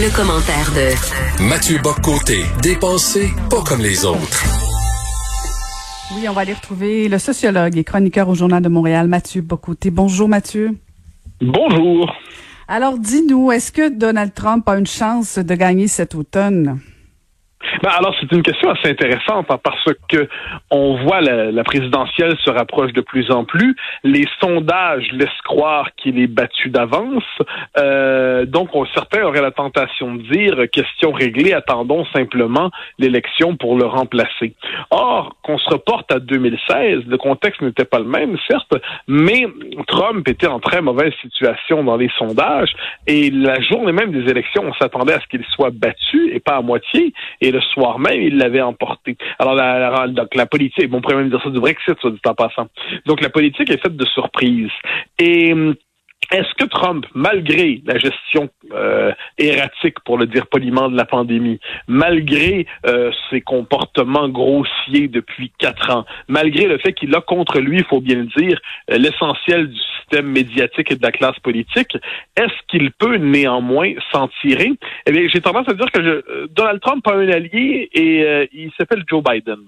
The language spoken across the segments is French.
Le, commentaire de Mathieu Boccoté, dépensé pas comme les autres. Oui, on va aller retrouver le sociologue et chroniqueur au Journal de Montréal, Mathieu Bocoté. Bonjour Mathieu. Bonjour. Alors dis-nous, est-ce que Donald Trump a une chance de gagner cet automne? Ben alors c'est une question assez intéressante hein, parce que on voit la, la, présidentielle se rapproche de plus en plus. Les sondages laissent croire qu'il est battu d'avance. Euh, donc on, certains auraient la tentation de dire question réglée, attendons simplement l'élection pour le remplacer. Or qu'on se reporte à 2016, le contexte n'était pas le même certes, mais Trump était en très mauvaise situation dans les sondages et la journée même des élections, on s'attendait à ce qu'il soit battu et pas à moitié. Et soir même, il l'avait emporté. Alors, la, donc, la politique, on pourrait même ça du Brexit, soit dit en passant. Donc, la politique est faite de surprises. Et hum, est-ce que Trump, malgré la gestion euh, erratique, pour le dire poliment, de la pandémie, malgré euh, ses comportements grossiers depuis quatre ans, malgré le fait qu'il a contre lui, il faut bien le dire, euh, l'essentiel du système médiatique et de la classe politique, est-ce qu'il peut néanmoins s'en tirer? Eh bien, j'ai tendance à dire que je, Donald Trump a un allié et il s'appelle Joe Biden.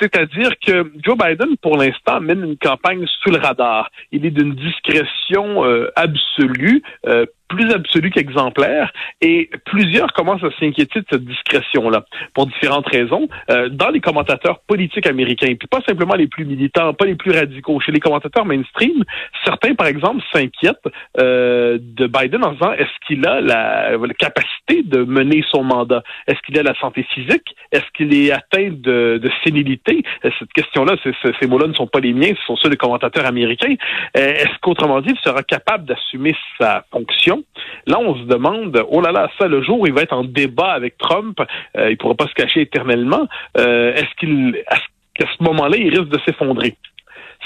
C'est-à-dire que Joe Biden, pour l'instant, mène une campagne sous le radar. Il est d'une discrétion euh, absolue. Euh, plus absolu qu'exemplaire, et plusieurs commencent à s'inquiéter de cette discrétion-là, pour différentes raisons. Euh, dans les commentateurs politiques américains, puis pas simplement les plus militants, pas les plus radicaux, chez les commentateurs mainstream, certains, par exemple, s'inquiètent euh, de Biden en disant, est-ce qu'il a la, la, capacité de mener son mandat? Est-ce qu'il a la santé physique? Est-ce qu'il est atteint de, de sénilité? Euh, cette question-là, ces mots-là ne sont pas les miens, ce sont ceux des commentateurs américains. Euh, est-ce qu'autrement dit, il sera capable d'assumer sa fonction? Là, on se demande, oh là là, ça, le jour où il va être en débat avec Trump, euh, il ne pourra pas se cacher éternellement. Euh, est-ce qu'il, qu'à ce moment-là, il risque de s'effondrer?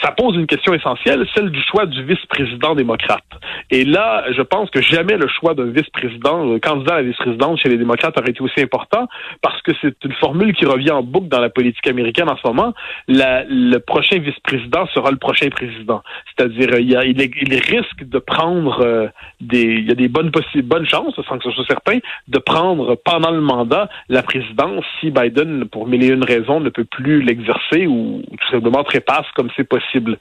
ça pose une question essentielle, celle du choix du vice-président démocrate. Et là, je pense que jamais le choix d'un vice-président, candidat à la vice-présidence chez les démocrates aurait été aussi important parce que c'est une formule qui revient en boucle dans la politique américaine en ce moment. Le prochain vice-président sera le prochain président. C'est-à-dire, il, risque de prendre euh, des, il y a des bonnes possibles, bonnes chances, sans que ce soit certain, de prendre pendant le mandat la présidence si Biden, pour mille et une raisons, ne peut plus l'exercer ou tout simplement trépasse comme c'est possible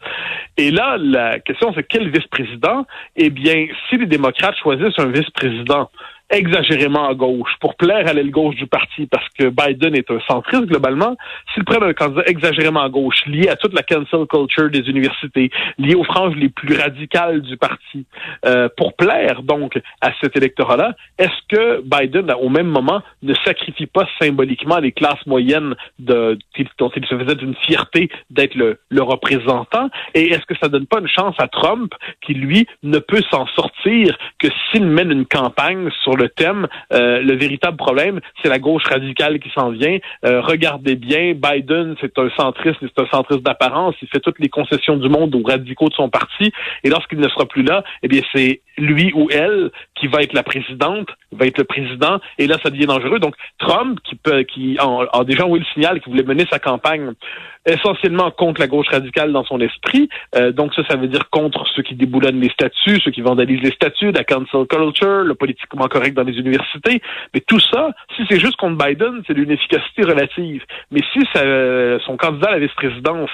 et là, la question, c'est quel vice-président? Eh bien, si les démocrates choisissent un vice-président exagérément à gauche pour plaire à l'aile gauche du parti parce que Biden est un centriste globalement, s'il prennent un candidat exagérément à gauche lié à toute la cancel culture des universités, lié aux franges les plus radicales du parti, euh, pour plaire donc à cet électorat-là, est-ce que Biden, au même moment, ne sacrifie pas symboliquement les classes moyennes de, dont il se faisait une fierté d'être le, le représentant? Et est-ce que ça donne pas une chance à Trump qui, lui, ne peut s'en sortir que s'il mène une campagne sur le thème. Euh, le véritable problème, c'est la gauche radicale qui s'en vient. Euh, regardez bien, Biden, c'est un centriste, c'est un centriste d'apparence. Il fait toutes les concessions du monde aux radicaux de son parti. Et lorsqu'il ne sera plus là, eh bien, c'est lui ou elle qui va être la présidente, va être le président, et là, ça devient dangereux. Donc, Trump, qui peut, qui a, déjà envoyé le signal qu'il voulait mener sa campagne essentiellement contre la gauche radicale dans son esprit. Euh, donc ça, ça veut dire contre ceux qui déboulonnent les statuts, ceux qui vandalisent les statuts, la cancel culture, le politiquement correct dans les universités. Mais tout ça, si c'est juste contre Biden, c'est d'une efficacité relative. Mais si ça, son candidat à la vice-présidence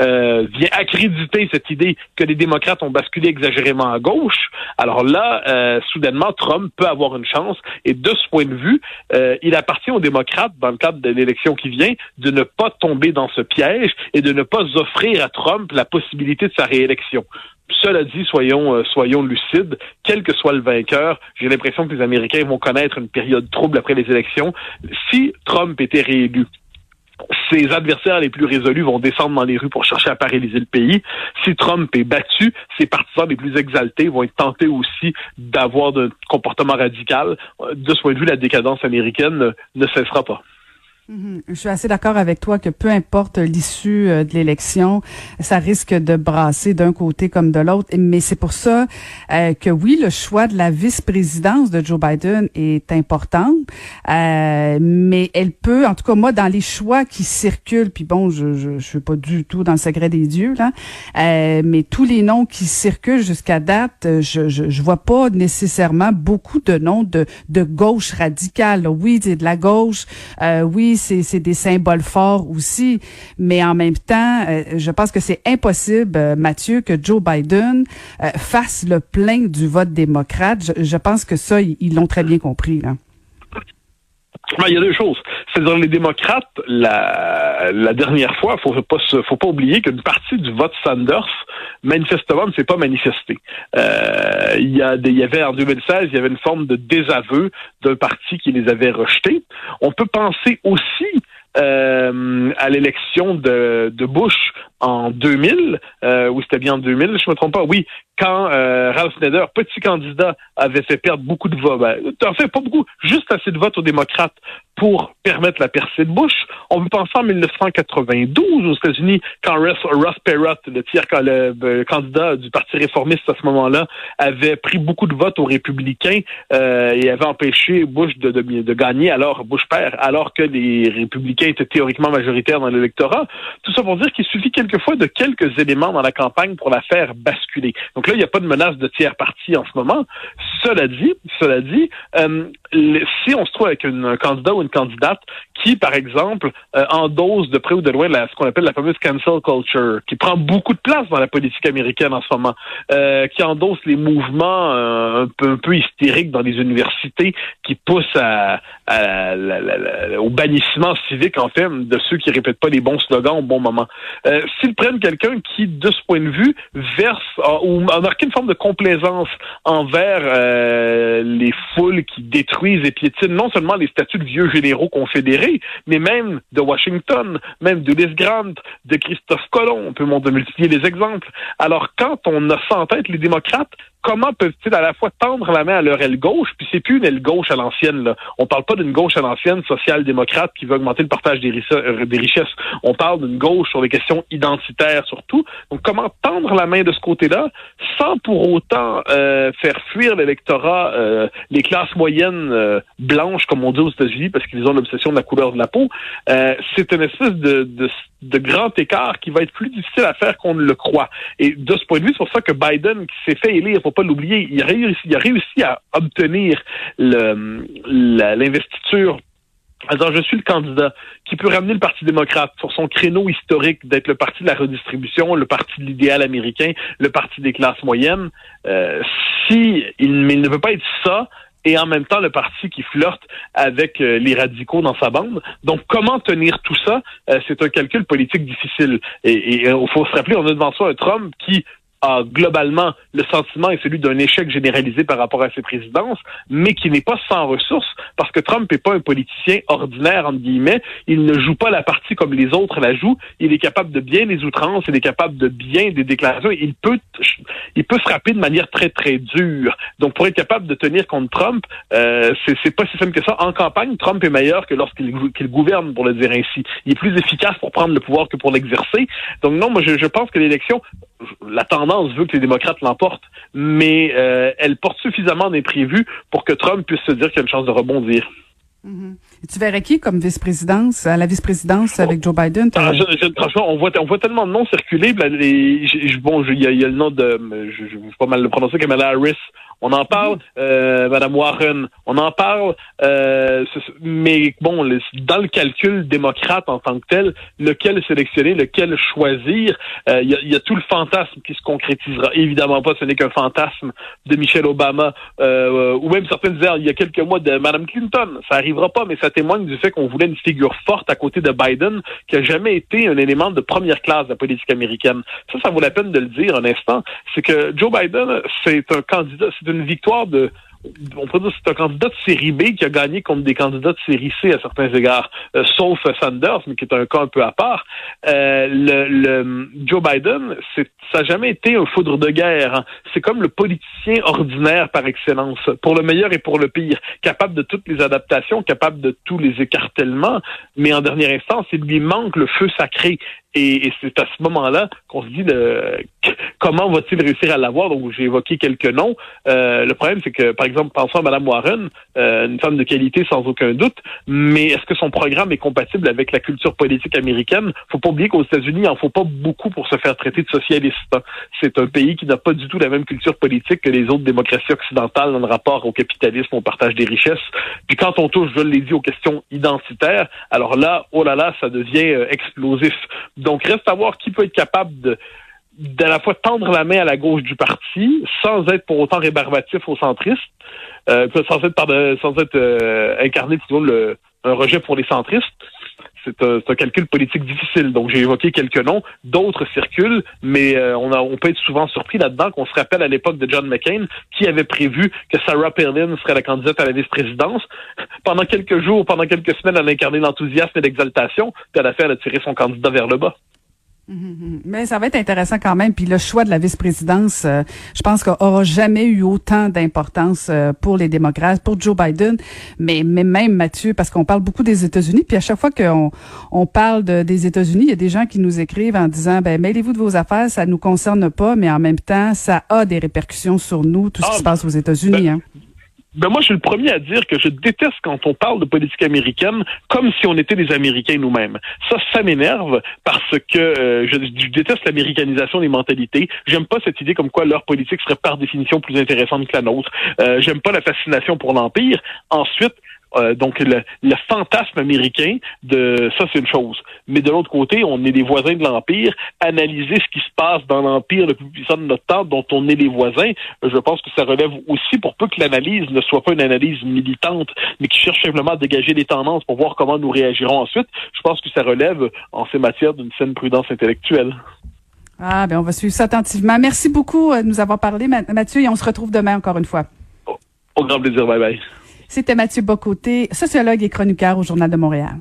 euh, vient accréditer cette idée que les démocrates ont basculé exagérément à gauche, alors là, euh, soudainement, Trump peut avoir une chance. Et de ce point de vue, euh, il appartient aux démocrates, dans le cadre de l'élection qui vient, de ne pas tomber dans ce piège et de ne pas offrir à Trump la possibilité de sa réélection. Cela dit, soyons, euh, soyons lucides, quel que soit le vainqueur, j'ai l'impression que les Américains vont connaître une période trouble après les élections. Si Trump était réélu, ses adversaires les plus résolus vont descendre dans les rues pour chercher à paralyser le pays. Si Trump est battu, ses partisans les plus exaltés vont être tentés aussi d'avoir un comportement radical. De ce point de vue, la décadence américaine ne cessera pas. Mhm. Je suis assez d'accord avec toi que peu importe l'issue euh, de l'élection, ça risque de brasser d'un côté comme de l'autre. Mais c'est pour ça euh, que oui, le choix de la vice-présidence de Joe Biden est important, euh, mais elle peut, en tout cas moi, dans les choix qui circulent, puis bon, je je, je suis pas du tout dans le secret des dieux là, mais tous les noms qui circulent jusqu'à date, je, je, je vois pas nécessairement beaucoup de noms de de gauche radicale. Oui, c'est de la gauche. oui c'est des symboles forts aussi, mais en même temps, euh, je pense que c'est impossible, euh, Mathieu, que Joe Biden euh, fasse le plein du vote démocrate. Je, pense que ça, ils l'ont très bien compris. Ben, il y a deux choses. C'est dans les démocrates, la, dernière fois, faut pas faut pas oublier qu'une partie du vote Sanders, manifestement, ne s'est pas manifestée. Il, y a il y avait en 2016, il y avait une forme de désaveu d'un parti qui les avait rejetés. On peut penser aussi euh, à l'élection de, Bush en 2000, euh, ou c'était bien en 2000, je me trompe pas, oui, quand euh, Ralph Nader, petit candidat, avait fait perdre beaucoup de votes, ben, en fait pas beaucoup, juste assez de votes aux démocrates pour permettre la percée de Bush. On peut penser en 1992 aux États-Unis, quand Ross, Perot, le tiers le, candidat du Parti réformiste à ce moment-là, avait pris beaucoup de votes aux républicains euh, et avait empêché Bush de, gagner, alors Bush père, alors que les républicains étaient théoriquement majoritaires dans l'électorat. Tout ça pour dire qu'il suffit quelquefois de quelques éléments dans la campagne pour la faire basculer. Donc là, il n'y a pas de menace de tiers parti en ce moment. Cela dit, cela dit, euh, si on se trouve avec un candidat ou une candidate qui, par exemple, euh, endosse de près ou de loin la, ce qu'on appelle la fameuse cancel culture, qui prend beaucoup de place dans la politique américaine en ce moment, euh, qui endosse les mouvements euh, un, peu, un peu hystériques dans les universités, qui poussent à, au bannissement civique, en fait, de ceux qui répètent pas les bons slogans au bon moment. Euh, S'ils prennent quelqu'un qui, de ce point de vue, verse ou a marqué une forme de complaisance envers euh, les foules qui détruisent et piétinent non seulement les statuts de vieux généraux confédérés, mais même de Washington, même de Les Grant, de Christophe Colomb, on peut multiplier les exemples. Alors, quand on a ça en tête, les démocrates, comment peuvent-ils à la fois tendre la main à leur aile gauche, puis c'est plus une aile gauche à l'ancienne. Là. On parle pas d'une gauche à l'ancienne social-démocrate qui veut augmenter le partage euh, des, richesses. On parle d'une gauche sur les questions identitaires surtout. Donc comment tendre la main de ce côté-là sans pour autant euh, faire fuir l'électorat, euh, les classes moyennes blanches comme on dit aux États-Unis parce qu'ils ont l'obsession de la couleur de la peau? c'est une espèce de, de, de grand écart qui va être plus difficile à faire qu'on ne le croit. Et de ce point de vue, c'est pour ça que Biden, qui s'est fait élire pas l'oublier, il il a réussi à obtenir l'investiture alors, je suis le candidat qui peut ramener le Parti démocrate sur son créneau historique d'être le parti de la redistribution, le parti de l'idéal américain, le parti des classes moyennes. Euh, si il, il, ne veut pas être ça, et en même temps le parti qui flirte avec euh, les radicaux dans sa bande. Donc, comment tenir tout ça? Euh, c'est un calcul politique difficile. Et il faut se rappeler, on a devant soi un Trump qui globalement, le sentiment est celui d'un échec généralisé par rapport à ses présidences, mais qui n'est pas sans ressources, parce que Trump n'est pas un politicien ordinaire, entre guillemets. Il ne joue pas la partie comme les autres la jouent. Il est capable de bien les outrances, il est capable de bien des déclarations. Il peut, il peut frapper de manière très, très dure. Donc, pour être capable de tenir contre Trump, euh, c'est pas si simple que ça. En campagne, Trump est meilleur que lorsqu'il gouverne, pour le dire ainsi. Il est plus efficace pour prendre le pouvoir que pour l'exercer. Donc, non, moi, je pense que l'élection, la tendance veut que les démocrates l'emportent, mais euh, elle porte suffisamment d'imprévus pour que Trump puisse se dire qu'il a une chance de rebondir. Mm-hmm. Tu verrais qui comme vice-présidence, à la vice-présidence avec Joe Biden? Ah, franchement, on voit, on voit tellement de noms circuler. bon, il y, a le nom de, je, je, pas mal le prononcer, Kamala Harris on en parle, euh, Madame Warren, on en parle, euh, mais bon, dans le calcul démocrate en tant que tel, lequel sélectionner, lequel choisir, euh, il y, a, tout le fantasme qui se concrétisera. Évidemment pas, ce n'est qu'un fantasme de Michelle Obama, euh, ou même certains disaient il y a quelques mois de Madame Clinton. Ça arrivera pas, mais ça témoigne du fait qu'on voulait une figure forte à côté de Biden, qui a jamais été un élément de première classe de la politique américaine. Ça, ça vaut la peine de le dire un instant. C'est que Joe Biden, c'est un candidat, c'est une victoire de on peut dire c'est un candidat de série B qui a gagné contre des candidats de série C à certains égards, euh, sauf Sanders, mais qui est un cas un peu à part. Euh, le, Joe Biden, ça n'a jamais été un foudre de guerre. Hein. C'est comme le politicien ordinaire par excellence, pour le meilleur et pour le pire, capable de toutes les adaptations, capable de tous les écartèlements, mais en dernière instance, il lui manque le feu sacré. Et, c'est à ce moment-là qu'on se dit le, comment va-t-il réussir à l'avoir? Donc j'ai évoqué quelques noms. Euh, le problème, c'est que, par exemple, pensons à Mme Warren, euh, une femme de qualité sans aucun doute, mais est-ce que son programme est compatible avec la culture politique américaine? Faut pas oublier qu'aux États-Unis, il en faut pas beaucoup pour se faire traiter de socialiste. C'est un pays qui n'a pas du tout la même culture politique que les autres démocraties occidentales dans le rapport au capitalisme, au partage des richesses. Puis quand on touche, je l'ai dit, aux questions identitaires, alors là, oh là là, ça devient euh, explosif. Donc, reste à voir qui peut être capable de d'à la fois tendre la main à la gauche du parti sans être pour autant rébarbatif aux centristes, euh, sans être, sans être euh, incarné plutôt le, un rejet pour les centristes. C'est un, calcul politique difficile. Donc j'ai évoqué quelques noms, d'autres circulent, mais euh, on, peut être souvent surpris là-dedans qu'on se rappelle à l'époque de John McCain qui avait prévu que Sarah Palin serait la candidate à la vice-présidence. Pendant quelques jours, pendant quelques semaines, elle a incarné l'enthousiasme et l'exaltation, puis elle a fait, elle a tiré son candidat vers le bas. Mm-hmm. Mais ça va être intéressant quand même. Puis le choix de la vice-présidence, euh, je pense qu'il aura jamais eu autant d'importance euh, pour les démocrates, pour Joe Biden, mais, mais même Mathieu, parce qu'on parle beaucoup des États-Unis. Puis à chaque fois qu'on on parle de, des États-Unis, il y a des gens qui nous écrivent en disant, ben mêlez-vous de vos affaires, ça nous concerne pas, mais en même temps, ça a des répercussions sur nous, tout ce qui ah, se passe aux États-Unis. Ben, hein. Ben moi, je suis le premier à dire que je déteste quand on parle de politique américaine comme si on était des Américains nous-mêmes. Ça, ça m'énerve parce que euh, je, déteste l'américanisation des mentalités. J'aime pas cette idée comme quoi leur politique serait par définition plus intéressante que la nôtre. Euh, J'aime pas la fascination pour l'empire. Ensuite, euh, donc le, fantasme américain de ça c'est une chose. Mais de l'autre côté, on est des voisins de l'empire. Analyser ce qui se passe dans l'empire le plus puissant de notre temps, dont on est les voisins, je pense que ça relève aussi pour peu que l'analyse ne soit pas une analyse militante, mais qui cherche simplement à dégager des tendances pour voir comment nous réagirons ensuite. Je pense que ça relève en ces matières d'une saine prudence intellectuelle. Ah, ben on va suivre ça attentivement. Merci beaucoup euh, de nous avoir parlé, Mathieu, et on se retrouve demain encore une fois. au grand plaisir. Bye bye. C'était Mathieu Bocoté, sociologue et chroniqueur au Journal de Montréal.